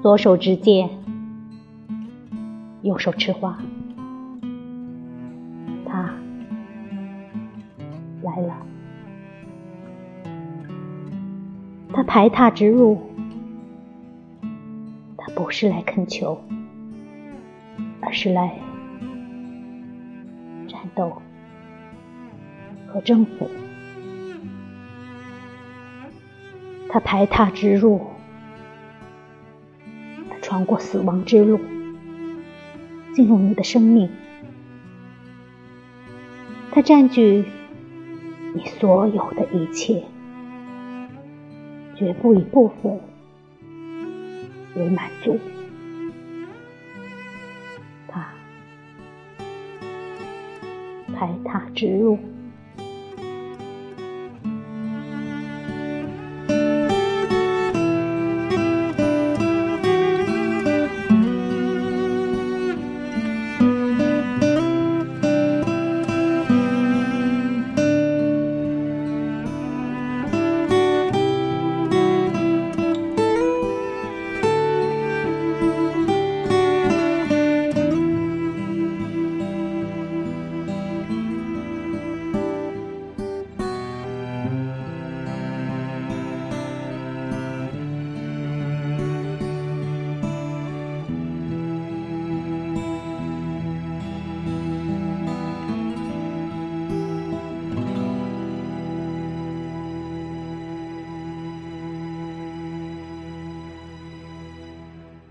左手执剑，右手持花，他来了。他排闼直入，他不是来恳求，而是来战斗和征服。他排闼直入，穿过死亡之路，进入你的生命。他占据你所有的一切，绝不以部分为满足。他排他直入。